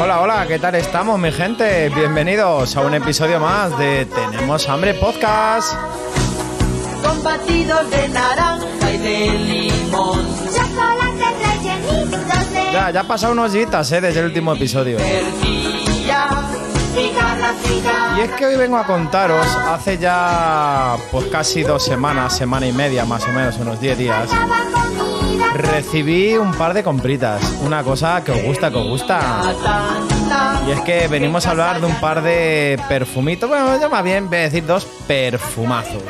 Hola, hola, ¿qué tal estamos, mi gente? Bienvenidos a un episodio más de Tenemos Hambre Podcast. Con batidos de naranja y de limón. Chocolates rellenitos de... Ya, ya ha pasado unos días, ¿eh? Desde el último episodio. Y es que hoy vengo a contaros, hace ya pues casi dos semanas, semana y media más o menos, unos 10 días. Recibí un par de compritas. Una cosa que os gusta, que os gusta. Y es que venimos a hablar de un par de perfumitos, bueno, yo más bien voy a decir dos perfumazos.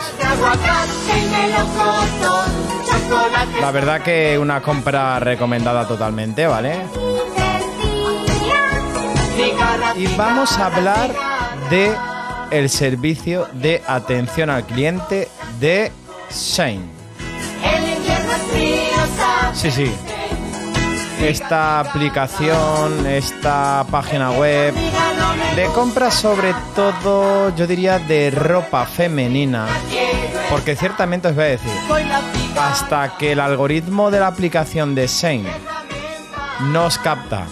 La verdad que una compra recomendada totalmente, ¿vale? Y vamos a hablar de el servicio de atención al cliente de Shane. Sí, sí. Esta aplicación, esta página web de compras sobre todo, yo diría, de ropa femenina. Porque ciertamente os voy a decir, hasta que el algoritmo de la aplicación de Shane nos capta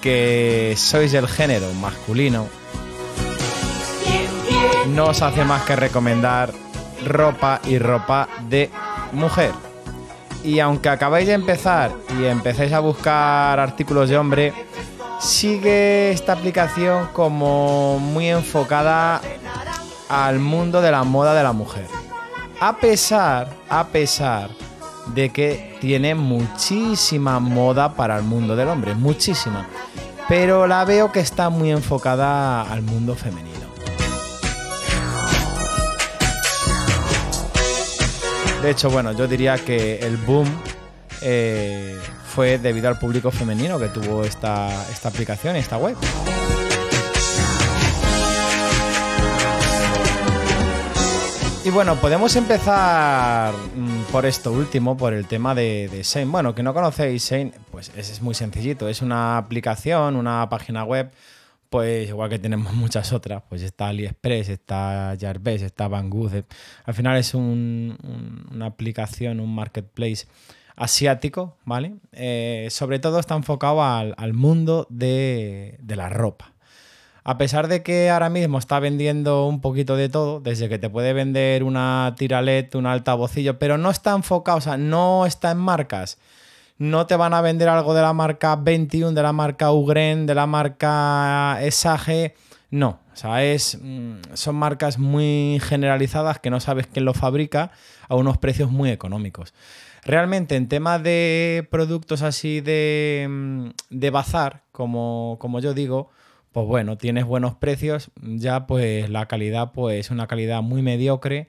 que sois del género masculino, no os hace más que recomendar ropa y ropa de mujer. Y aunque acabáis de empezar y empecéis a buscar artículos de hombre, sigue esta aplicación como muy enfocada al mundo de la moda de la mujer. A pesar, a pesar de que tiene muchísima moda para el mundo del hombre, muchísima. Pero la veo que está muy enfocada al mundo femenino. De hecho, bueno, yo diría que el boom eh, fue debido al público femenino que tuvo esta, esta aplicación, esta web. Y bueno, podemos empezar mm, por esto último, por el tema de, Shane. Bueno, que no conocéis Shane, pues es, es muy sencillito. Es una aplicación, una página web, pues igual que tenemos muchas otras. Pues está AliExpress, está Jarbes, está Banggood. Al final es un- una aplicación, un marketplace asiático, ¿vale? Eh, sobre todo está enfocado al, al mundo de, de la ropa. A pesar de que ahora mismo está vendiendo un poquito de todo, desde que te puede vender una tiralet, un altavocillo, pero no está enfocado, o sea, no está en marcas. No te van a vender algo de la marca 21, de la marca Ugren, de la marca Sage. No, o sea, es, mm, son marcas muy generalizadas que no sabes quién lo fabrica a unos precios muy económicos. Realmente en tema de productos así de, mm, de bazar, como, como yo digo, pues bueno, tienes buenos precios, ya pues la calidad pues una calidad muy mediocre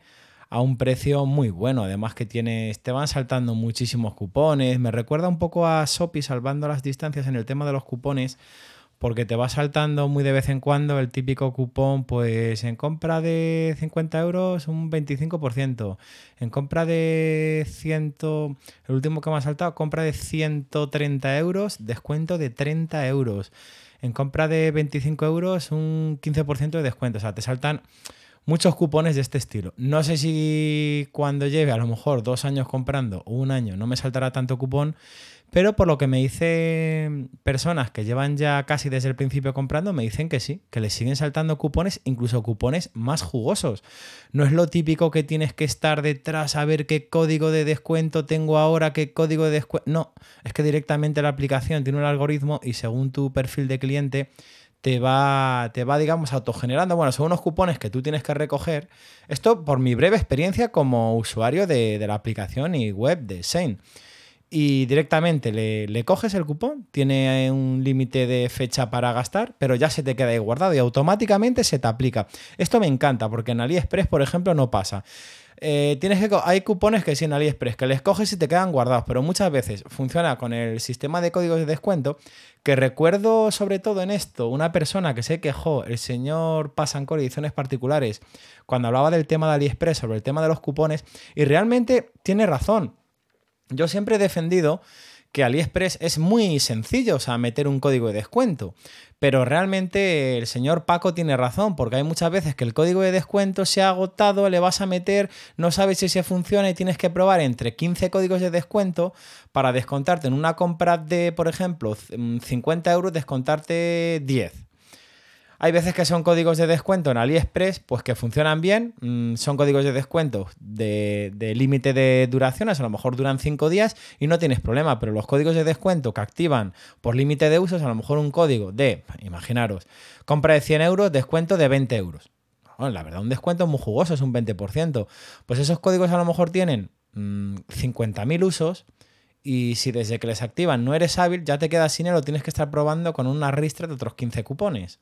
a un precio muy bueno, además que tienes te van saltando muchísimos cupones, me recuerda un poco a Shopee salvando las distancias en el tema de los cupones, porque te va saltando muy de vez en cuando el típico cupón, pues en compra de 50 euros un 25%, en compra de 100, el último que me ha saltado, compra de 130 euros, descuento de 30 euros, en compra de 25 euros un 15% de descuento, o sea, te saltan muchos cupones de este estilo. No sé si cuando lleve a lo mejor dos años comprando o un año no me saltará tanto cupón, pero por lo que me dicen personas que llevan ya casi desde el principio comprando, me dicen que sí, que les siguen saltando cupones, incluso cupones más jugosos. No es lo típico que tienes que estar detrás a ver qué código de descuento tengo ahora, qué código de descuento. No, es que directamente la aplicación tiene un algoritmo y según tu perfil de cliente te va, te va, digamos, autogenerando. Bueno, son unos cupones que tú tienes que recoger. Esto por mi breve experiencia como usuario de, de la aplicación y web de Shane. Y directamente le, le coges el cupón, tiene un límite de fecha para gastar, pero ya se te queda ahí guardado y automáticamente se te aplica. Esto me encanta porque en AliExpress, por ejemplo, no pasa. Eh, tienes que, hay cupones que sí en AliExpress, que les coges y te quedan guardados, pero muchas veces funciona con el sistema de códigos de descuento, que recuerdo sobre todo en esto, una persona que se quejó, el señor Pasancor Ediciones Particulares, cuando hablaba del tema de AliExpress, sobre el tema de los cupones, y realmente tiene razón. Yo siempre he defendido que AliExpress es muy sencillo, o sea, meter un código de descuento. Pero realmente el señor Paco tiene razón, porque hay muchas veces que el código de descuento se ha agotado, le vas a meter, no sabes si se funciona y tienes que probar entre 15 códigos de descuento para descontarte en una compra de, por ejemplo, c- 50 euros, descontarte 10. Hay veces que son códigos de descuento en AliExpress, pues que funcionan bien. mm, son códigos de descuento de, límite de duraciones, a lo mejor duran 5 días y no tienes problema. Pero los códigos de descuento que activan por límite de usos, a lo mejor un código de, imaginaros, compra de 100 euros, descuento de 20 euros. La verdad, un descuento muy jugoso, es un 20%. Pues esos códigos a lo mejor tienen mm, 50.000 usos. Y si desde que les activan no eres hábil, ya te quedas sin él o tienes que estar probando con una ristra de otros 15 cupones.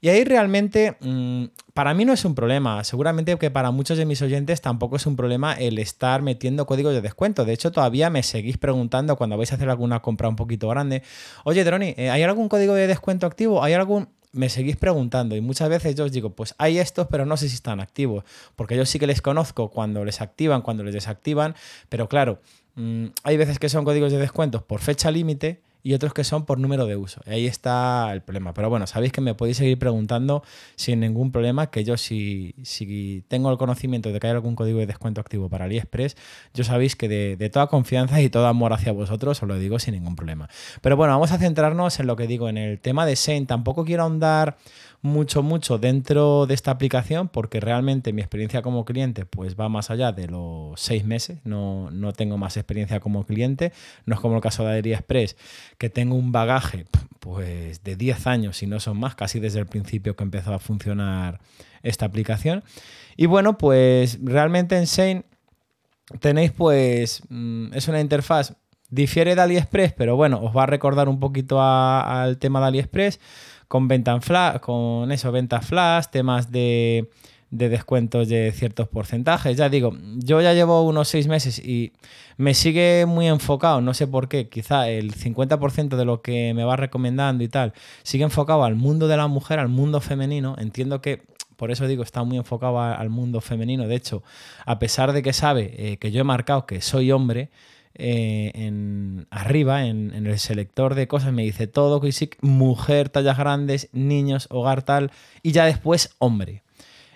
Y ahí realmente, mm, para mí no es un problema. Seguramente que para muchos de mis oyentes tampoco es un problema el estar metiendo códigos de descuento. De hecho, todavía me seguís preguntando cuando vais a hacer alguna compra un poquito grande. Oye, Droni, eh, ¿hay algún código de descuento activo? ¿Hay algún...? Me seguís preguntando y muchas veces yo os digo, pues hay estos, pero no sé si están activos. Porque yo sí que les conozco cuando les activan, cuando les desactivan. Pero claro, mm, hay veces que son códigos de descuentos por fecha límite y otros que son por número de uso. Ahí está el problema. Pero bueno, sabéis que me podéis seguir preguntando sin ningún problema, que yo si, si tengo el conocimiento de que hay algún código de descuento activo para AliExpress, yo sabéis que de, toda confianza y todo amor hacia vosotros os lo digo sin ningún problema. Pero bueno, vamos a centrarnos en lo que digo, en el tema de Shane. Tampoco quiero ahondar mucho, mucho dentro de esta aplicación porque realmente mi experiencia como cliente pues va más allá de los seis meses, no, no tengo más experiencia como cliente, no es como el caso de AliExpress que tengo un bagaje pues de 10 años y no son más, casi desde el principio que empezó a funcionar esta aplicación. Y bueno, pues realmente en Shane tenéis pues mm, es una interfaz difiere de AliExpress, pero bueno, os va a recordar un poquito al tema de AliExpress con venta flash, con eso, ventas flash, temas de, de descuentos de ciertos porcentajes. Ya digo, yo ya llevo unos seis meses y me sigue muy enfocado, no sé por qué, quizá el 50% de lo que me va recomendando y tal, sigue enfocado al mundo de la mujer, al mundo femenino. Entiendo que por eso digo, está muy enfocado al mundo femenino. De hecho, a pesar de que sabe eh, que yo he marcado que soy hombre, eh, en, arriba, en, en el selector de cosas, me dice todo mujer, tallas grandes, niños, hogar tal, y ya después hombre.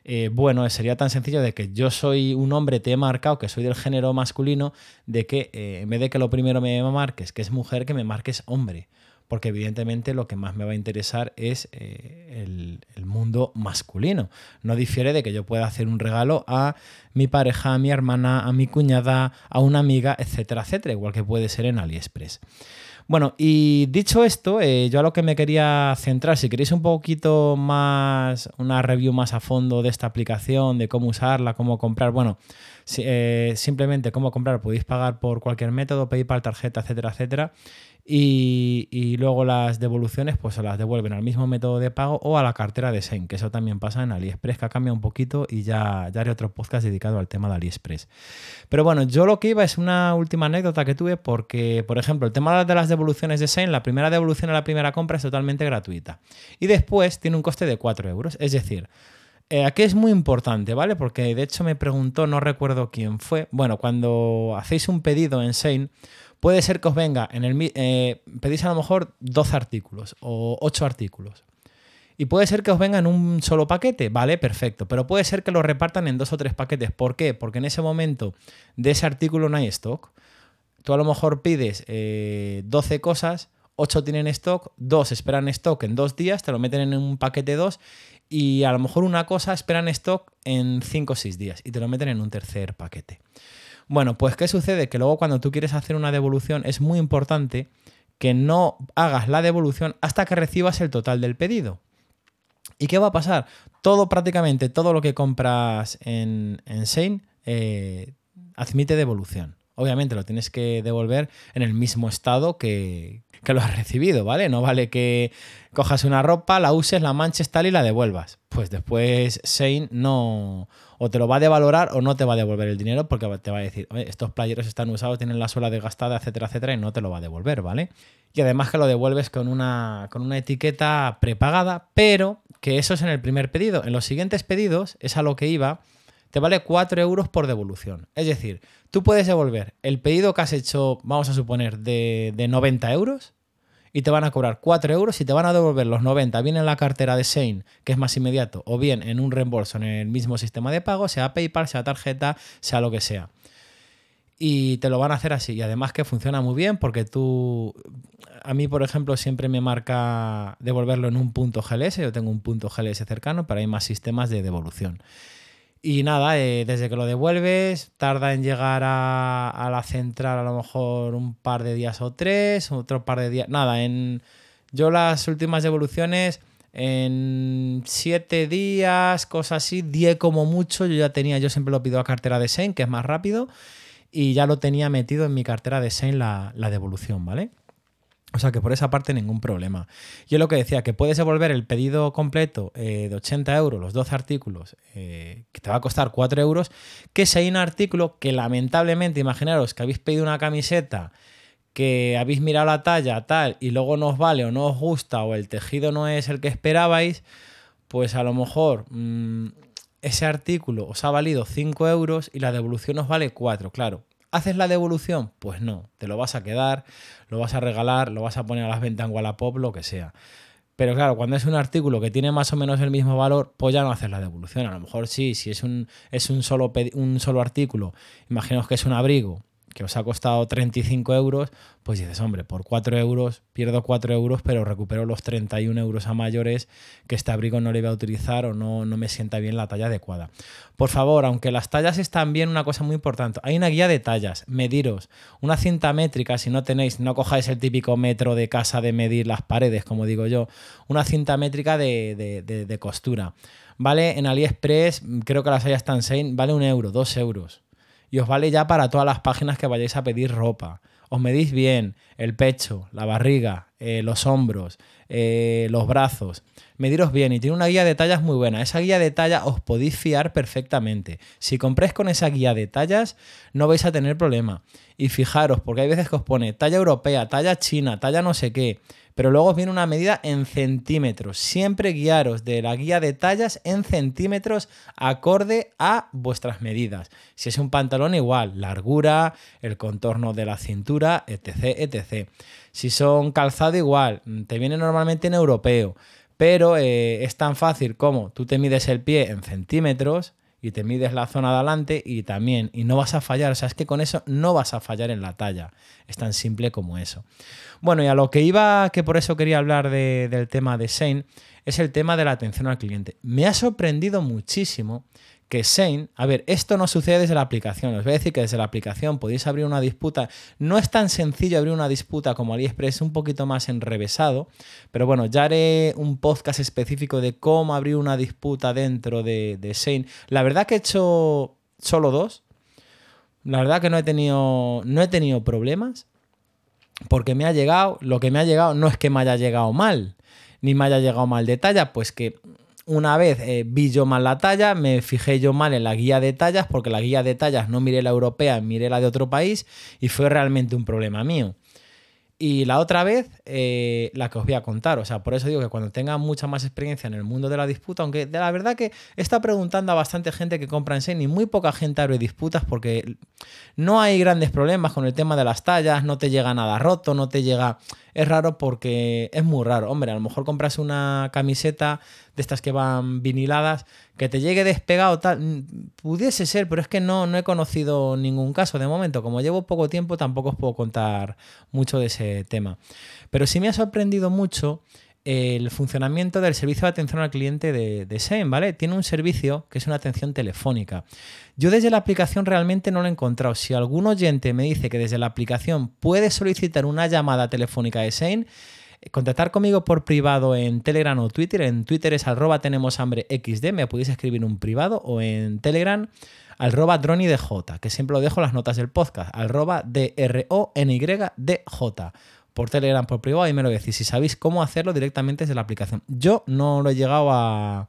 Eh, bueno, sería tan sencillo de que yo soy un hombre, te he marcado que soy del género masculino, de que eh, en vez de que lo primero me marques que es mujer, que me marques hombre. Porque evidentemente lo que más me va a interesar es eh, el, mundo masculino. No difiere de que yo pueda hacer un regalo a mi pareja, a mi hermana, a mi cuñada, a una amiga, etcétera, etcétera, igual que puede ser en AliExpress. Bueno, y dicho esto, eh, yo a lo que me quería centrar, si queréis un poquito más, una review más a fondo de esta aplicación, de cómo usarla, cómo comprar, bueno, si- eh, simplemente cómo comprar, podéis pagar por cualquier método, PayPal, tarjeta, etcétera, etcétera. Y, luego las devoluciones, pues se las devuelven al mismo método de pago o a la cartera de Sein, que eso también pasa en AliExpress, que ha cambiado un poquito y ya, haré otro podcast dedicado al tema de AliExpress. Pero bueno, yo lo que iba es una última anécdota que tuve porque, por ejemplo, el tema de las devoluciones de Sein, la primera devolución a la primera compra es totalmente gratuita. Y después tiene un coste de 4 euros. Es decir, eh, aquí es muy importante, ¿vale? Porque de hecho me preguntó, no recuerdo quién fue. Bueno, cuando hacéis un pedido en Sein, puede ser que os venga en el eh, pedís a lo mejor 12 artículos o 8 artículos. Y puede ser que os venga en un solo paquete, vale, perfecto. Pero puede ser que lo repartan en dos o tres paquetes. ¿Por qué? Porque en ese momento de ese artículo no hay stock. Tú a lo mejor pides eh, 12 cosas, 8 tienen stock, 2 esperan stock en dos días, te lo meten en un paquete 2 y a lo mejor una cosa esperan stock en 5 o 6 días y te lo meten en un tercer paquete. Bueno, pues ¿qué sucede? Que luego cuando tú quieres hacer una devolución es muy importante que no hagas la devolución hasta que recibas el total del pedido. ¿Y qué va a pasar? Todo, prácticamente todo lo que compras en, en Sein eh, admite devolución. Obviamente lo tienes que devolver en el mismo estado que, que lo has recibido, ¿vale? No vale que cojas una ropa, la uses, la manches tal y la devuelvas. Pues después Shane no o te lo va a devalorar o no te va a devolver el dinero porque te va a decir, "Oye, estos playeros están usados, tienen la suela desgastada, etcétera, etcétera, y no te lo va a devolver, ¿vale? Y además que lo devuelves con una, con una etiqueta prepagada, pero que eso es en el primer pedido. En los siguientes pedidos, es a lo que iba, te vale 4 euros por devolución. Es decir, tú puedes devolver el pedido que has hecho, vamos a suponer, de, de 90 euros y te van a cobrar 4 euros y te van a devolver los 90 bien en la cartera de Shane, que es más inmediato, o bien en un reembolso en el mismo sistema de pago, sea PayPal, sea tarjeta, sea lo que sea. Y te lo van a hacer así. Y además que funciona muy bien porque tú, a mí por ejemplo, siempre me marca devolverlo en un punto GLS. Yo tengo un punto GLS cercano, pero hay más sistemas de devolución. Y nada, eh, desde que lo devuelves, tarda en llegar a, a la central a lo mejor un par de días o tres, otro par de días. Nada, en yo las últimas devoluciones en siete días, cosas así, 10 como mucho. Yo ya tenía, yo siempre lo pido a cartera de Sein, que es más rápido, y ya lo tenía metido en mi cartera de Sein la, la devolución, ¿vale? O sea que por esa parte ningún problema. Yo lo que decía, que puedes devolver el pedido completo eh, de 80 euros, los 12 artículos, eh, que te va a costar 4 euros, que si hay un artículo que lamentablemente, imaginaros que habéis pedido una camiseta, que habéis mirado la talla tal y luego no os vale o no os gusta o el tejido no es el que esperabais, pues a lo mejor mmm, ese artículo os ha valido 5 euros y la devolución os vale 4, claro. ¿Haces la devolución? Pues no, te lo vas a quedar, lo vas a regalar, lo vas a poner a las ventas en Wallapop, lo que sea. Pero claro, cuando es un artículo que tiene más o menos el mismo valor, pues ya no haces la devolución. A lo mejor sí, si es un, es un, solo, un solo artículo, imaginaos que es un abrigo que os ha costado 35 euros, pues dices, hombre, por 4 euros pierdo 4 euros, pero recupero los 31 euros a mayores que este abrigo no le voy a utilizar o no, no me sienta bien la talla adecuada. Por favor, aunque las tallas están bien, una cosa muy importante, hay una guía de tallas, mediros, una cinta métrica, si no tenéis, no cojáis el típico metro de casa de medir las paredes, como digo yo, una cinta métrica de, de, costura. Vale, en AliExpress, creo que las tallas están 6, vale un euro, dos euros y os vale ya para todas las páginas que vayáis a pedir ropa. Os medís bien el pecho, la barriga, eh, los hombros, eh, los brazos. Mediros bien y tiene una guía de tallas muy buena. Esa guía de tallas os podéis fiar perfectamente. Si compréis con esa guía de tallas no vais a tener problema. Y fijaros, porque hay veces que os pone talla europea, talla china, talla no sé qué pero luego os viene una medida en centímetros. Siempre guiaros de la guía de tallas en centímetros acorde a vuestras medidas. Si es un pantalón igual, largura, el contorno de la cintura, etc. etc. Si son calzado igual, te viene normalmente en europeo, pero eh, es tan fácil como tú te mides el pie en centímetros y te mides la zona de adelante y también, y no vas a fallar, o sea, es que con eso no vas a fallar en la talla, es tan simple como eso. Bueno, y a lo que iba, que por eso quería hablar de, del tema de Shane, es el tema de la atención al cliente. Me ha sorprendido muchísimo que Shane, a ver, esto no sucede desde la aplicación, os voy a decir que desde la aplicación podéis abrir una disputa, no es tan sencillo abrir una disputa como AliExpress, un poquito más enrevesado, pero bueno, ya haré un podcast específico de cómo abrir una disputa dentro de, Shane. La verdad que he hecho solo dos, la verdad que no he tenido, no he tenido problemas, porque me ha llegado, lo que me ha llegado no es que me haya llegado mal, ni me haya llegado mal de talla, pues que una vez eh, vi yo mal la talla, me fijé yo mal en la guía de tallas, porque la guía de tallas no miré la europea, miré la de otro país, y fue realmente un problema mío. Y la otra vez, eh, la que os voy a contar. O sea, por eso digo que cuando tenga mucha más experiencia en el mundo de la disputa, aunque de la verdad que está preguntando a bastante gente que compra en Shane y muy poca gente abre disputas porque no hay grandes problemas con el tema de las tallas, no te llega nada roto, no te llega... Es raro porque es muy raro. Hombre, a lo mejor compras una camiseta de estas que van viniladas, que te llegue despegado, pudiese ser, pero es que no, no he conocido ningún caso de momento. Como llevo poco tiempo, tampoco os puedo contar mucho de ese tema. Pero sí me ha sorprendido mucho el funcionamiento del servicio de atención al cliente de, de ¿vale? Tiene un servicio que es una atención telefónica. Yo desde la aplicación realmente no lo he encontrado. Si algún oyente me dice que desde la aplicación puede solicitar una llamada telefónica de SEM, contactar conmigo por privado en Telegram o Twitter. En Twitter es arroba tenemos hambre me podéis escribir un privado o en Telegram arroba dronidj, que siempre lo dejo en las notas del podcast, arroba D-R-O-N-Y-D-J. Por Telegram, por privado y me lo decís. Si sabéis cómo hacerlo directamente desde la aplicación. Yo no lo he llegado a,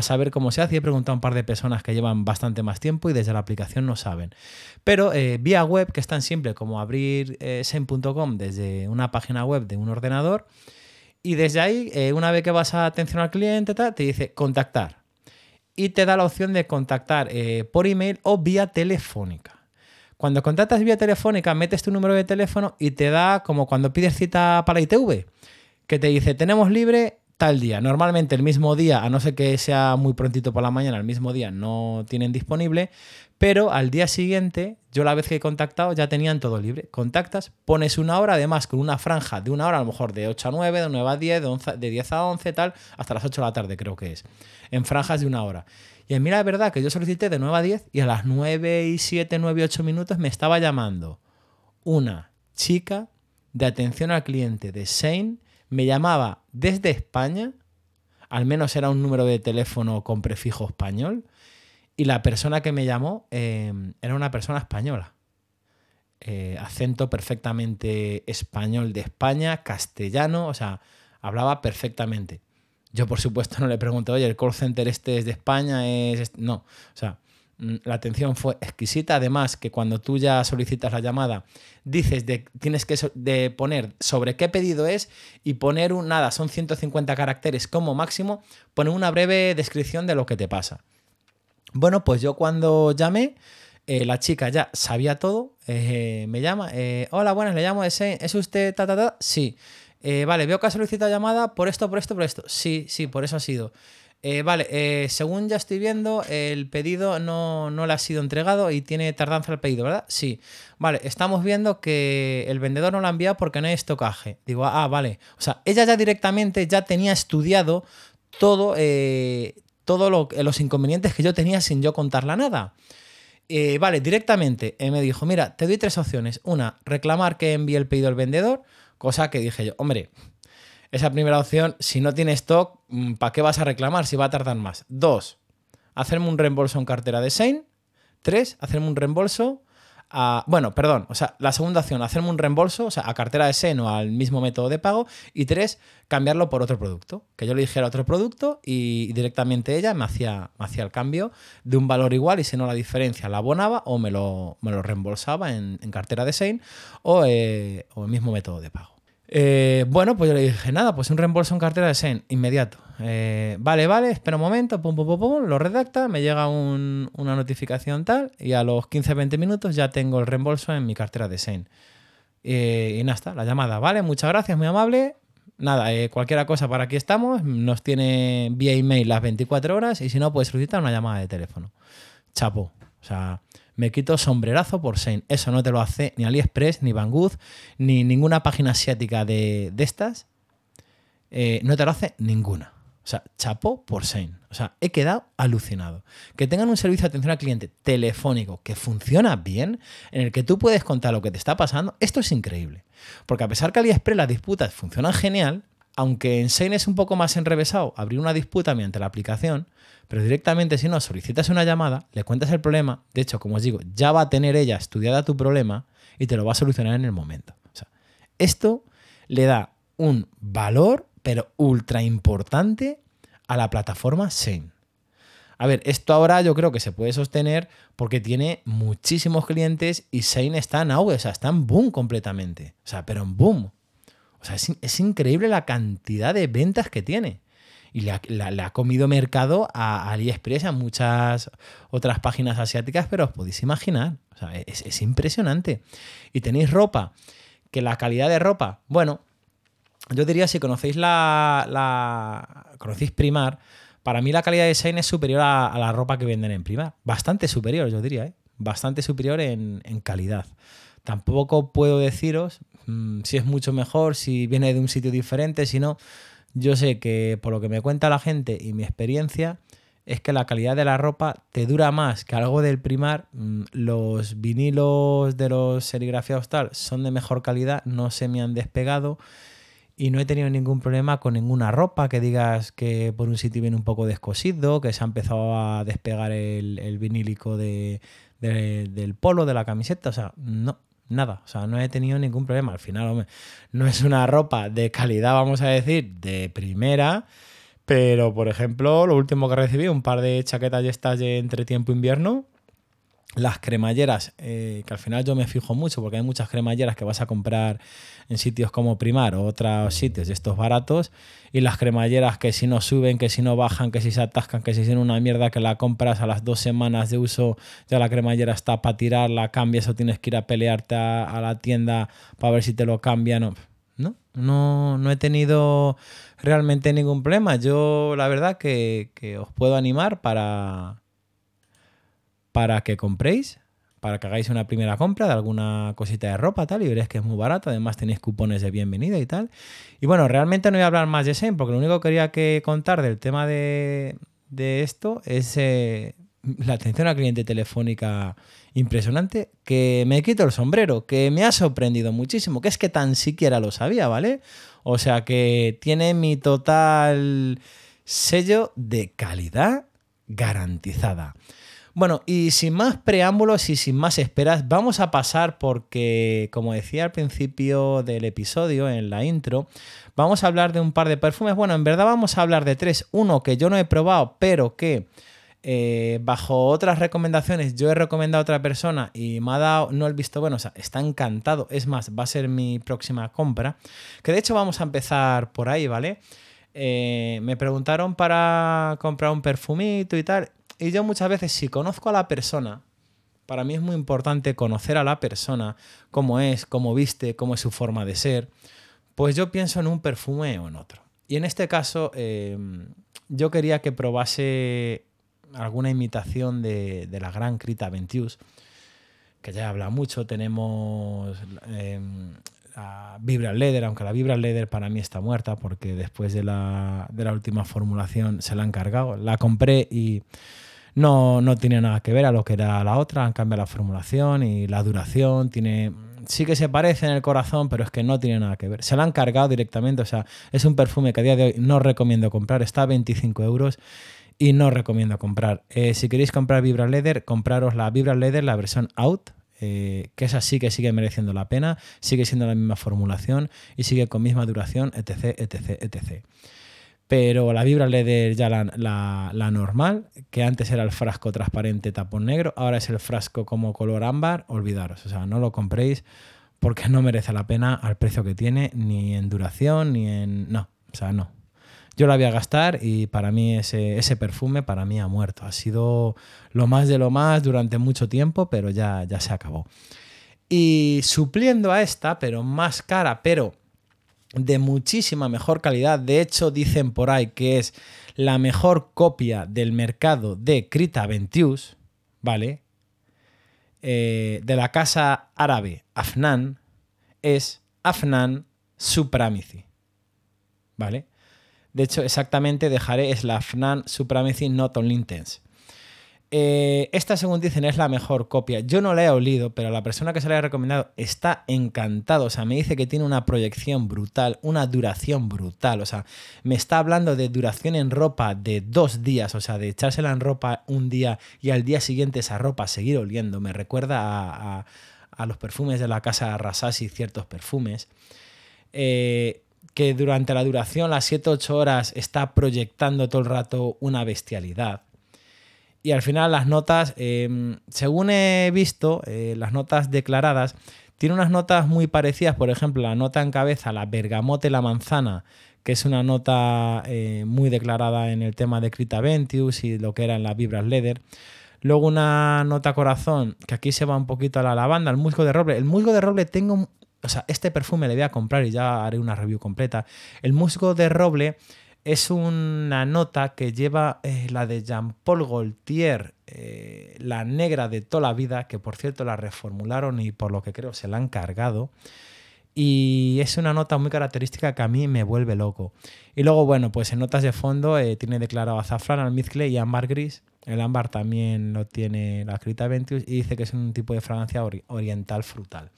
saber cómo se hace he preguntado a un par de personas que llevan bastante más tiempo y desde la aplicación no saben. Pero eh, vía web, que es tan simple como abrir eh, Sen.com desde una página web de un ordenador y desde ahí, eh, una vez que vas a atención al cliente, te dice contactar y te da la opción de contactar eh, por email o vía telefónica. Cuando contactas vía telefónica, metes tu número de teléfono y te da como cuando pides cita para ITV, que te dice, tenemos libre tal día. Normalmente el mismo día, a no ser que sea muy prontito por la mañana, el mismo día no tienen disponible, pero al día siguiente, yo la vez que he contactado ya tenían todo libre. Contactas, pones una hora, además con una franja de una hora, a lo mejor de 8 a 9, de 9 a 10, de, 11 de 10 a 11, tal, hasta las 8 de la tarde creo que es, en franjas de una hora. Y a mí la verdad que yo solicité de 9 a 10 y a las 9 y 7, 9 y 8 minutos me estaba llamando una chica de atención al cliente de Shane, me llamaba desde España, al menos era un número de teléfono con prefijo español, y la persona que me llamó eh, era una persona española. Eh, acento perfectamente español de España, castellano, o sea, hablaba perfectamente. Yo, por supuesto, no le pregunté, oye, el call center este es de España, es... este?". No, o sea, mm, la atención fue exquisita. Además, que cuando tú ya solicitas la llamada, dices de, tienes que de poner sobre qué pedido es y poner un nada, son 150 caracteres como máximo, poner una breve descripción de lo que te pasa. Bueno, pues yo cuando llamé, eh, la chica ya sabía todo, eh, me llama, eh, hola, buenas, le llamo Sein, ¿es usted ta, ta, ta? Sí. Eh, vale, veo que ha solicitado llamada por esto, por esto, por esto. Sí, sí, por eso ha sido. Eh, vale, eh, según ya estoy viendo, el pedido no, no le ha sido entregado y tiene tardanza el pedido, ¿verdad? Sí. Vale, estamos viendo que el vendedor no lo ha enviado porque no hay estocaje. Digo, ah, vale. O sea, ella ya directamente ya tenía estudiado todo, todo lo- los inconvenientes que yo tenía sin yo contarla nada. Vale, directamente me dijo, mira, te doy tres opciones. Una, reclamar que envíe el pedido al vendedor, cosa que dije yo, hombre, esa primera opción, si no tiene stock, ¿para qué vas a reclamar si va a tardar más? Dos, hacerme un reembolso en cartera de Sein. Tres, hacerme un reembolso a... Bueno, perdón, o sea, la segunda opción, hacerme un reembolso, o sea, a cartera de Sein o al mismo método de pago. Y tres, cambiarlo por otro producto. Que yo le dijera otro producto y directamente ella me hacía, hacía el cambio de un valor igual y si no la diferencia la abonaba o me lo, me lo reembolsaba en, cartera de Sein eh, o el mismo método de pago. Eh, bueno, pues yo le dije, nada, pues un reembolso en cartera de Sen, inmediato. Eh, vale, vale, espera un momento, pum, pum, pum, pum, lo redacta, me llega un- una notificación tal y a los 15-20 minutos ya tengo el reembolso en mi cartera de Sen. Eh, y nada, está, la llamada, vale, muchas gracias, muy amable. Nada, cualquier cosa para aquí estamos, nos tiene vía email las 24 horas y si no, puedes solicitar una llamada de teléfono. Chapo, o sea, me quito sombrerazo por Sein. Eso no te lo hace ni AliExpress, ni Banggood, ni ninguna página asiática de, de estas. Eh, no te lo hace ninguna. O sea, chapo por Sein. O sea, he quedado alucinado. Que tengan un servicio de atención al cliente telefónico que funciona bien, en el que tú puedes contar lo que te está pasando, esto es increíble. Porque a pesar que AliExpress las disputas funcionan genial, aunque en Sein es un poco más enrevesado abrir una disputa mediante la aplicación, pero directamente si no solicitas una llamada, le cuentas el problema, de hecho, como os digo, ya va a tener ella estudiada tu problema y te lo va a solucionar en el momento. O sea, esto le da un valor, pero ultra importante a la plataforma Sein. A ver, esto ahora yo creo que se puede sostener porque tiene muchísimos clientes y Sein está en auge, o sea, está en boom completamente. O sea, pero en boom. O sea, es, in- es increíble la cantidad de ventas que tiene. Y le ha, comido mercado a AliExpress, a muchas otras páginas asiáticas, pero os podéis imaginar. O sea, es, es impresionante. Y tenéis ropa, que la calidad de ropa, bueno, yo diría si conocéis la, conocéis Primar, para mí la calidad de Shine es superior a, la ropa que venden en Primar. Bastante superior, yo diría, ¿eh? Bastante superior en calidad. Tampoco puedo deciros mm, si es mucho mejor, si viene de un sitio diferente, si no. Yo sé que por lo que me cuenta la gente y mi experiencia es que la calidad de la ropa te dura más que algo del primar. Mm, Los vinilos de los serigrafiados tal son de mejor calidad, no se me han despegado y no he tenido ningún problema con ninguna ropa que digas que por un sitio viene un poco descosido, que se ha empezado a despegar el, el vinílico de- de- del polo, de la camiseta. O sea, no, nada. O sea, no he tenido ningún problema. Al final, hombre, no es una ropa de calidad, vamos a decir, de primera. Pero, por ejemplo, lo último que recibí, un par de chaquetas y estas de entre tiempo e invierno. Las cremalleras, eh, que al final yo me fijo mucho porque hay muchas cremalleras que vas a comprar en sitios como Primar o otros sitios de estos baratos. Y las cremalleras que si no suben, que si no bajan, que si se atascan, que si tienen una mierda que la compras a las dos semanas de uso, ya la cremallera está para tirar, la cambias o tienes que ir a pelearte a, a la tienda para ver si te lo cambian. No, no, no, no he tenido realmente ningún problema. Yo la verdad que, que os puedo animar para, para que compréis, para que hagáis una primera compra de alguna cosita de ropa tal y veréis que es muy barato. Además tenéis cupones de bienvenida y tal. Y bueno, realmente no voy a hablar más de Shane porque lo único que quería que contar del tema de, de esto es eh, la atención al cliente telefónica impresionante que me quito el sombrero, que me ha sorprendido muchísimo, que es que tan siquiera lo sabía, ¿vale? O sea que tiene mi total sello de calidad garantizada. Bueno, y sin más preámbulos y sin más esperas, vamos a pasar porque, como decía al principio del episodio, en la intro, vamos a hablar de un par de perfumes. Bueno, en verdad vamos a hablar de tres. Uno que yo no he probado, pero que eh, bajo otras recomendaciones yo he recomendado a otra persona y me ha dado, no el visto bueno, o sea, está encantado. Es más, va a ser mi próxima compra. Que de hecho vamos a empezar por ahí, ¿vale? Eh, me preguntaron para comprar un perfumito y tal. Y yo muchas veces, si conozco a la persona, para mí es muy importante conocer a la persona, cómo es, cómo viste, cómo es su forma de ser, pues yo pienso en un perfume o en otro. Y en este caso, eh, yo quería que probase alguna imitación de, de la gran Crita Ventius, que ya habla mucho. Tenemos eh, Vibra Leather, aunque la Vibra Leather para mí está muerta, porque después de la, de la última formulación se la han cargado. La compré y no, no tiene nada que ver a lo que era la otra, han cambiado la formulación y la duración, tiene... Sí que se parece en el corazón, pero es que no tiene nada que ver. Se la han cargado directamente, o sea, es un perfume que a día de hoy no recomiendo comprar, está a 25 euros y no recomiendo comprar. Eh, si queréis comprar Vibra Leather, compraros la Vibra Leather, la versión Out, eh, que esa sí que sigue mereciendo la pena, sigue siendo la misma formulación y sigue con misma duración, etc, etc, etc. Pero la Vibra LED ya la, la, la, normal, que antes era el frasco transparente tapón negro, ahora es el frasco como color ámbar, olvidaros, o sea, no lo compréis porque no merece la pena al precio que tiene, ni en duración, ni en... No, o sea, no. Yo la voy a gastar y para mí ese, perfume para mí ha muerto. Ha sido lo más de lo más durante mucho tiempo, pero ya, ya se acabó. Y supliendo a esta, pero más cara, pero de muchísima mejor calidad. De hecho, dicen por ahí que es la mejor copia del mercado de Krita Ventius, ¿vale? Eh, de la casa árabe Afnan, es Afnan Supremacy, ¿vale? De hecho, exactamente dejaré es la Afnan Supremacy Not Only Intense. Eh, esta, según dicen, es la mejor copia. Yo no la he olido, pero la persona que se la he recomendado está encantado. O sea, me dice que tiene una proyección brutal, una duración brutal. O sea, me está hablando de duración en ropa de dos días. O sea, de echársela en ropa un día y al día siguiente esa ropa seguir oliendo. Me recuerda a, a, a los perfumes de la casa Rasasi, ciertos perfumes. Eh, que durante la duración, las 7-8 horas, está proyectando todo el rato una bestialidad y al final las notas, eh, según he visto, eh, las notas declaradas, tiene unas notas muy parecidas, por ejemplo, la nota en cabeza, la bergamote, la manzana, que es una nota eh, muy declarada en el tema de Crita Ventius y lo que era en las Vibras Leather. Luego una nota corazón, que aquí se va un poquito a la lavanda, el musgo de roble. El musgo de roble tengo, o sea, este perfume le voy a comprar y ya haré una review completa. El musgo de roble es una nota que lleva eh, la de Jean-Paul Gaultier, eh, la negra de toda la vida, que por cierto la reformularon y por lo que creo se la han cargado. Y es una nota muy característica que a mí me vuelve loco. Y luego, bueno, pues en notas de fondo eh, tiene declarado azafrán, almizcle y ámbar gris. El ámbar también lo tiene la Crita Ventius y dice que es un tipo de fragancia ori oriental frutal.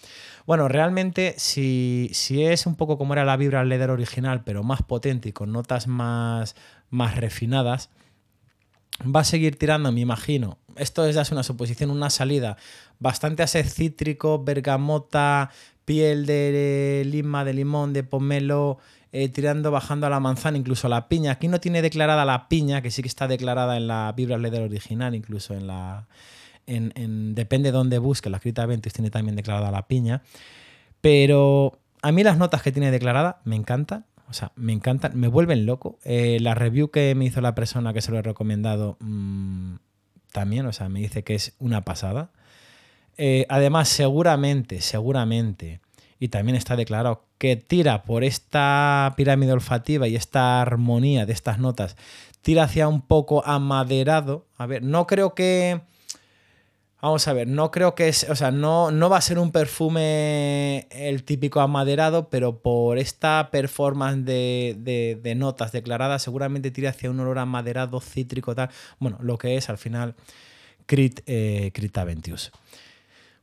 Bueno, realmente si, si, es un poco como era la Vibra Leather original, pero más potente y con notas más, más refinadas, va a seguir tirando, me imagino. Esto es ya es una suposición, una salida bastante a ser cítrico, bergamota, piel de lima, de limón, de pomelo, eh, tirando, bajando a la manzana, incluso a la piña. Aquí no tiene declarada la piña, que sí que está declarada en la Biblia Leather original, incluso en la. En, en- depende de dónde busque, la escrita Ventus tiene también declarada la piña. Pero a mí las notas que tiene declarada me encantan. O sea, me encantan, me vuelven loco. Eh, la review que me hizo la persona que se lo he recomendado mm, también, o sea, me dice que es una pasada. Eh, además, seguramente, seguramente, y también está declarado que tira por esta pirámide olfativa y esta armonía de estas notas, tira hacia un poco amaderado. A ver, no creo que... Vamos a ver, no creo que es, o sea, no, no va a ser un perfume el típico amaderado, pero por esta performance de, de- notas declaradas, seguramente tira hacia un olor amaderado, cítrico, tal. Bueno, lo que es al final Crit, eh, Crit Aventius.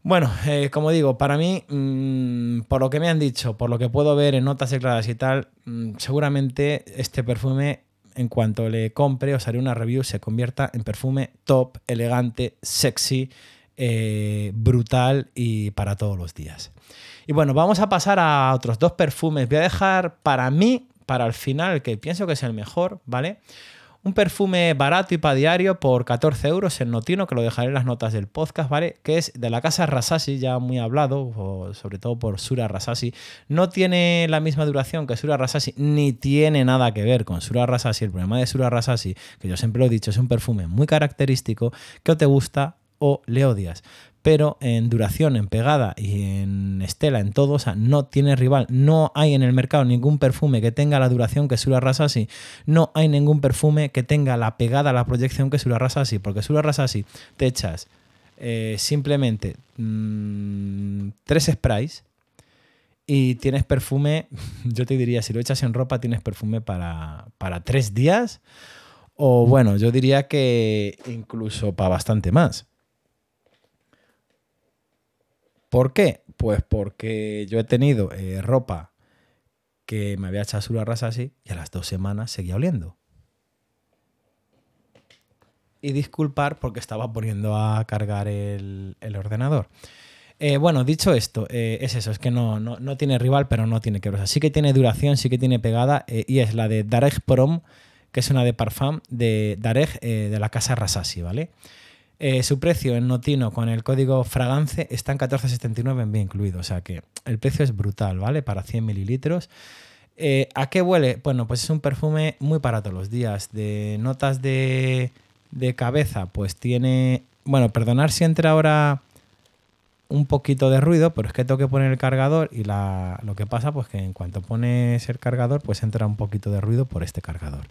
Bueno, eh, como digo, para mí, mm, por lo que me han dicho, por lo que puedo ver en notas declaradas y tal, mm, seguramente este perfume, en cuanto le compre, os haré una review, se convierta en perfume top, elegante, sexy, eh, brutal y para todos los días. Y bueno, vamos a pasar a otros dos perfumes. Voy a dejar para mí, para el final, que pienso que es el mejor, ¿vale? Un perfume barato y para diario por 14 euros en Notino, que lo dejaré en las notas del podcast, ¿vale? Que es de la casa Rasashi, ya muy hablado, o sobre todo por Sura Rasashi. No tiene la misma duración que Sura Rasashi, ni tiene nada que ver con Sura Rasashi. El problema de Sura Rasashi, que yo siempre lo he dicho, es un perfume muy característico que o te gusta o le odias. Pero en duración, en pegada y en estela, en todo, o sea, no tiene rival. No hay en el mercado ningún perfume que tenga la duración que Sura Rasashi. No hay ningún perfume que tenga la pegada, la proyección que Sura Rasashi. Porque Sura Rasashi te echas eh, simplemente mm, tres sprays y tienes perfume, yo te diría, si lo echas en ropa, tienes perfume para, para tres días. O bueno, yo diría que incluso para bastante más. ¿Por qué? Pues porque yo he tenido eh, ropa que me había echado Sura Rasashi y a las dos semanas seguía oliendo. Y disculpar porque estaba poniendo a cargar el, ordenador. Eh, bueno, dicho esto, eh, es eso, es que no, no, no tiene rival, pero no tiene que ver. O sea, sí que tiene duración, sí que tiene pegada, y es la de Dareg Prom, que es una de Parfum de Dareg eh, de la casa Rasashi, ¿vale? Eh, su precio en Notino con el código Fragance está en 14,79 en bien incluido, o sea que el precio es brutal, ¿vale? Para 100 mililitros. Eh, ¿A qué huele? Bueno, pues es un perfume muy para todos los días. De notas de, de cabeza, pues tiene. Bueno, perdonar si entra ahora un poquito de ruido, pero es que tengo que poner el cargador y lo que pasa, pues que en cuanto pones el cargador, pues entra un poquito de ruido por este cargador.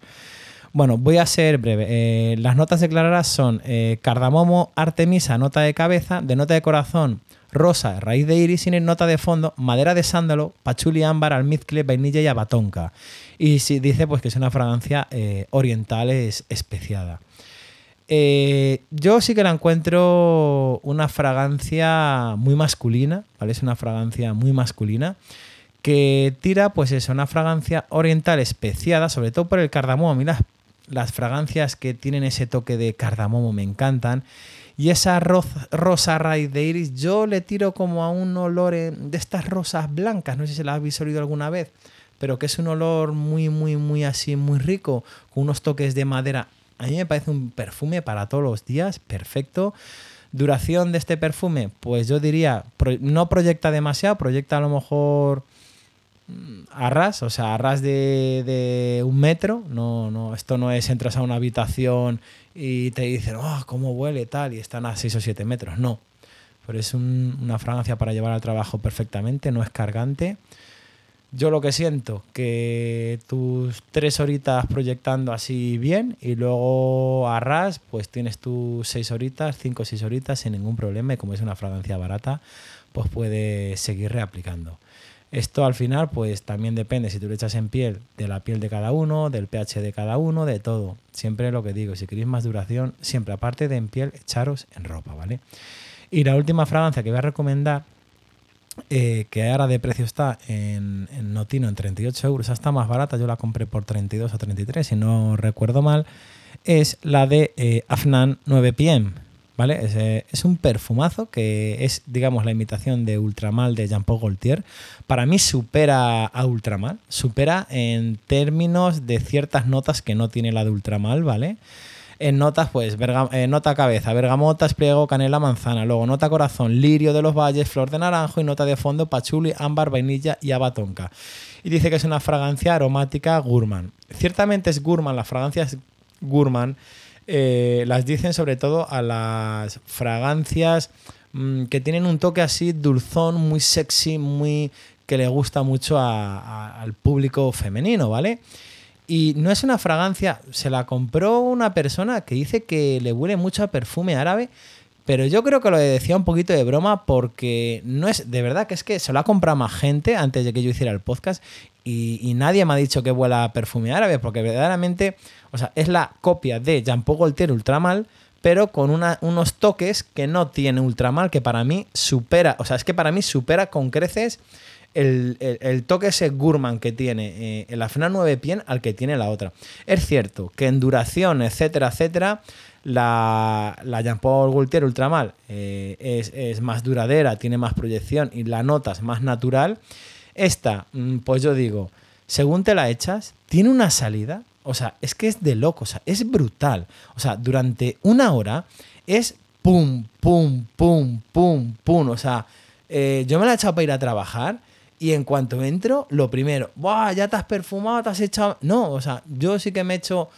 Bueno, voy a ser breve. Eh, las notas declaradas son eh, cardamomo, artemisa, nota de cabeza, de nota de corazón, rosa, raíz de iris en nota de fondo, madera de sándalo, pachuli ámbar, almizcle, vainilla y abatonca. Y si dice pues que es una fragancia eh, oriental es especiada. Yo sí que la encuentro una fragancia muy masculina, ¿vale? Es una fragancia muy masculina que tira, pues eso, una fragancia oriental especiada, sobre todo por el cardamomo. A las, las fragancias que tienen ese toque de cardamomo me encantan. Y esa roza- rosa raíz de iris, yo le tiro como a un olor de estas rosas blancas, no sé si las habéis olido alguna vez, pero que es un olor muy, muy, muy así, muy rico, con unos toques de madera. A mí me parece un perfume para todos los días, perfecto. Duración de este perfume, pues yo diría, no proyecta demasiado, proyecta a lo mejor a ras, o sea, a ras de, de un metro. No, no, esto no es entras a una habitación y te dicen, oh, cómo huele tal, y están a 6 o 7 metros. No, pero es un- una fragancia para llevar al trabajo perfectamente, no es cargante. Yo lo que siento, que tus tres horitas proyectando así bien y luego a ras, pues tienes tus seis horitas, cinco o seis horitas sin ningún problema y como es una fragancia barata, pues puedes seguir reaplicando. Esto al final, pues también depende si tú lo echas en piel, de la piel de cada uno, del pH de cada uno, de todo. Siempre lo que digo, si queréis más duración, siempre aparte de en piel, echaros en ropa, ¿vale? Y la última fragancia que voy a recomendar eh, que ahora de precio está en, en Notino en 38 euros, está más barata, yo la compré por 32 o 33, si no recuerdo mal, es la de eh, Afnan 9 PM. ¿Vale? Es, eh, es un perfumazo que es, digamos, la imitación de Ultramal de Jean Paul Gaultier. Para mí supera a Ultramal, supera en términos de ciertas notas que no tiene la de Ultramal, ¿vale? En notas, pues, eh, nota cabeza, bergamota, espliego, canela, manzana. Luego, nota corazón, lirio de los valles, flor de naranjo y nota de fondo, pachuli, ámbar, vainilla y abatonca. Y dice que es una fragancia aromática gourmand. Ciertamente es gourmand, las fragancias gourmand eh, las dicen sobre todo a las fragancias mm, que tienen un toque así dulzón, muy sexy, muy que le gusta mucho al público femenino, ¿vale? Y no es una fragancia, se la compró una persona que dice que le huele mucho a perfume árabe, pero yo creo que lo decía un poquito de broma porque no es, de verdad que es que se lo ha comprado más gente antes de que yo hiciera el podcast y, y nadie me ha dicho que huela a perfume árabe porque verdaderamente, o sea, es la copia de Jean Paul Gaultier Ultramal, pero con unos toques que no tiene Ultramal, que para mí supera, o sea, es que para mí supera con creces el, toque ese gourmand que tiene eh, el Afna 9 Pien al que tiene la otra. Es cierto que en duración, etcétera, etcétera, la, la Jean Paul Gaultier Ultramal eh, es, es más duradera, tiene más proyección y la nota es más natural. Esta, mm, pues yo digo, según te la echas, tiene una salida, o sea, es que es de loco, o sea, es brutal. O sea, durante una hora es pum, pum, pum, pum, pum. O sea, eh, yo me la he echado para ir a trabajar y en cuanto entro, lo primero, ¡buah! Ya te has perfumado, te has echado. No, o sea, yo sí que me he hecho,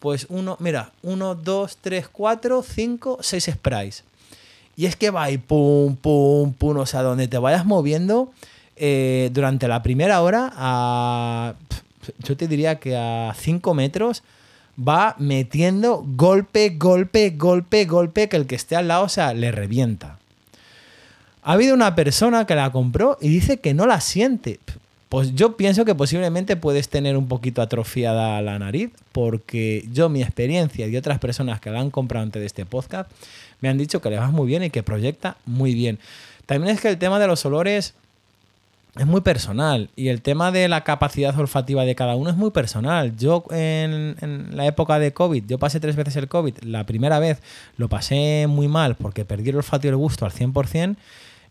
pues uno, mira, uno, dos, tres, cuatro, cinco, seis sprays. Y es que va y pum, pum, pum, o sea, donde te vayas moviendo eh, durante la primera hora, a, yo te diría que a 5 metros, va metiendo golpe, golpe, golpe, golpe, que el que esté al lado, o sea, le revienta. Ha habido una persona que la compró y dice que no la siente. Pues yo pienso que posiblemente puedes tener un poquito atrofiada la nariz, porque yo, mi experiencia y otras personas que la han comprado antes de este podcast, me han dicho que le va muy bien y que proyecta muy bien. También es que el tema de los olores es muy personal y el tema de la capacidad olfativa de cada uno es muy personal. Yo en, la época de COVID, yo pasé tres veces el COVID. La primera vez lo pasé muy mal porque perdí el olfato y el gusto al 100%.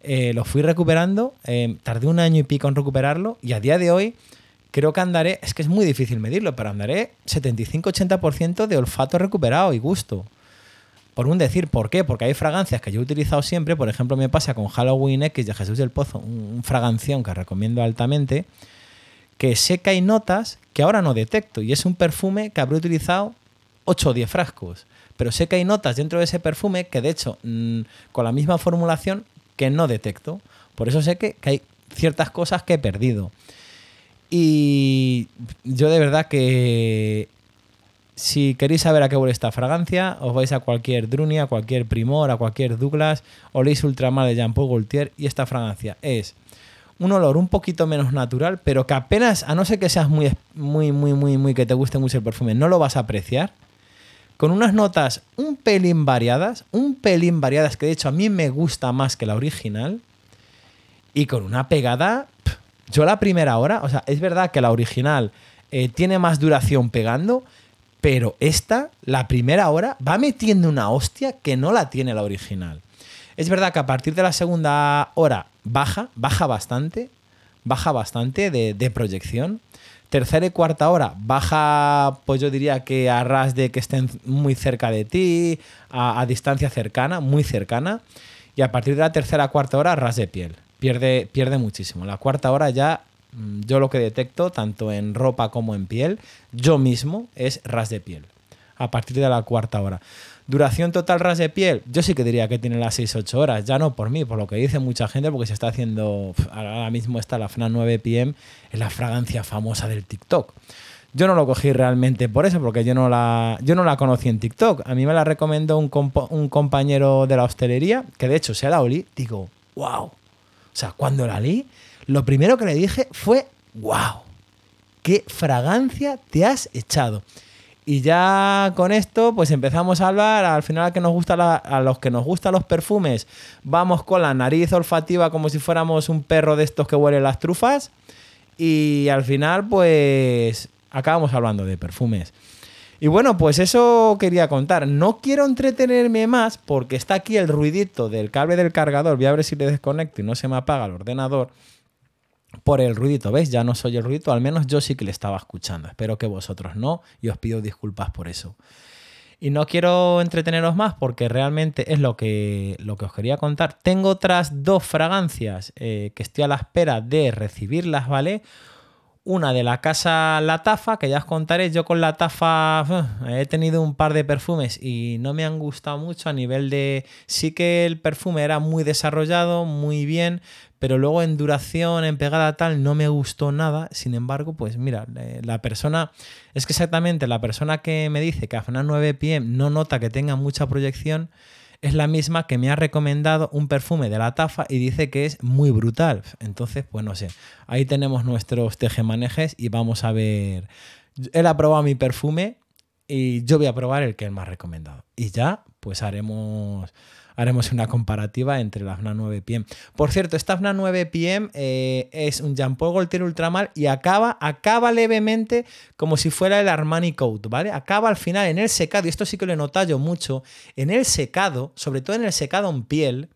Eh, lo fui recuperando, eh, tardé un año y pico en recuperarlo y a día de hoy creo que andaré, es que es muy difícil medirlo, pero andaré 75-80% de olfato recuperado y gusto. Por un decir, ¿por qué? Porque hay fragancias que yo he utilizado siempre, por ejemplo me pasa con Halloween X de Jesús del Pozo, un, un que recomiendo altamente, que sé que hay notas que ahora no detecto y es un perfume que habré utilizado 8 o 10 frascos, pero sé que hay notas dentro de ese perfume que de hecho mm, con la misma formulación que no detecto, por eso sé que, que hay ciertas cosas que he perdido. Y yo de verdad que si queréis saber a qué huele esta fragancia, os vais a cualquier Drunia, a cualquier Primor, a cualquier Douglas, oléis Ultramar de Jean Paul Gaultier y esta fragancia es un olor un poquito menos natural, pero que apenas, a no ser que seas muy, muy, muy, muy, muy, que te guste mucho el perfume, no lo vas a apreciar. Con unas notas un pelín variadas, un pelín variadas, que de hecho a mí me gusta más que la original, y con una pegada, pff, yo la primera hora, o sea, es verdad que la original eh, tiene más duración pegando, pero esta, la primera hora, va metiendo una hostia que no la tiene la original. Es verdad que a partir de la segunda hora baja, baja bastante, baja bastante de, proyección. Tercera y cuarta hora baja, pues yo diría que a ras de que estén muy cerca de ti, a, distancia cercana, muy cercana. Y a partir de la tercera cuarta hora, ras de piel. Pierde, pierde muchísimo. La cuarta hora ya yo lo que detecto, tanto en ropa como en piel, yo mismo, es ras de piel. A partir de la cuarta hora. Duración total ras de piel, yo sí que diría que tiene las 6-8 horas, ya no por mí, por lo que dice mucha gente, porque se está haciendo, ahora mismo está la FNA 9 PM, es la fragancia famosa del TikTok. Yo no lo cogí realmente por eso, porque yo no la, yo no la conocí en TikTok. A mí me la recomendó un, compo- un compañero de la hostelería, que de hecho se la olí, digo, wow. O sea, cuando la leí, lo primero que le dije fue, wow, qué fragancia te has echado. Y ya con esto, pues empezamos a hablar. Al final, a, que nos a los que nos gustan los perfumes, vamos con la nariz olfativa como si fuéramos un perro de estos que huele las trufas. Y al final, pues acabamos hablando de perfumes. Y bueno, pues eso quería contar. No quiero entretenerme más porque está aquí el ruidito del cable del cargador. Voy a ver si le desconecto y no se me apaga el ordenador por el ruidito. ¿Veis? Ya no soy el ruidito, al menos yo sí que le estaba escuchando. Espero que vosotros no y os pido disculpas por eso. Y no quiero entreteneros más porque realmente es lo que, lo que os quería contar. Tengo otras dos fragancias eh, que estoy a la espera de recibirlas, ¿vale? Una de la casa La Tafa, que ya os contaré. Yo con La Tafa uf, he tenido un par de perfumes y no me han gustado mucho a nivel de... Sí que el perfume era muy desarrollado, muy bien, pero luego en duración, en pegada tal, no me gustó nada. Sin embargo, pues mira, eh, la persona, es que exactamente la persona que me dice que a FNAC 9 pm no nota que tenga mucha proyección, es la misma que me ha recomendado un perfume de la Tafa y dice que es muy brutal. Entonces, pues no sé, ahí tenemos nuestros tejemanejes y vamos a ver. Él ha probado mi perfume y yo voy a probar el que él me ha recomendado. Y ya, pues haremos haremos una comparativa entre la FNA 9 PM. Por cierto, esta FNA 9 PM es un Jean Paul Gaultier Ultramar y acaba, acaba levemente como si fuera el Armani Coat, ¿vale? Acaba al final en el secado, y esto sí que lo he notado yo mucho, en el secado, sobre todo en el secado en piel,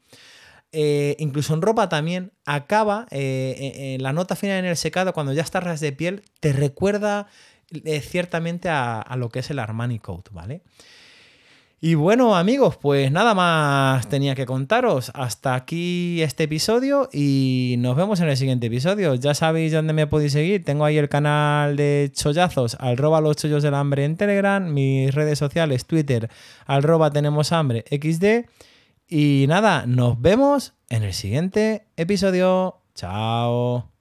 eh, incluso en ropa también, acaba eh, en la nota final en el secado, cuando ya está ras de piel, te recuerda eh, ciertamente a, a lo que es el Armani Coat, ¿vale? Y bueno, amigos, pues nada más tenía que contaros. Hasta aquí este episodio y nos vemos en el siguiente episodio. Ya sabéis dónde me podéis seguir. Tengo ahí el canal de chollazos, arroba los chollos del hambre en Telegram, mis redes sociales, Twitter, arroba tenemos hambre XD. Y nada, nos vemos en el siguiente episodio. Chao.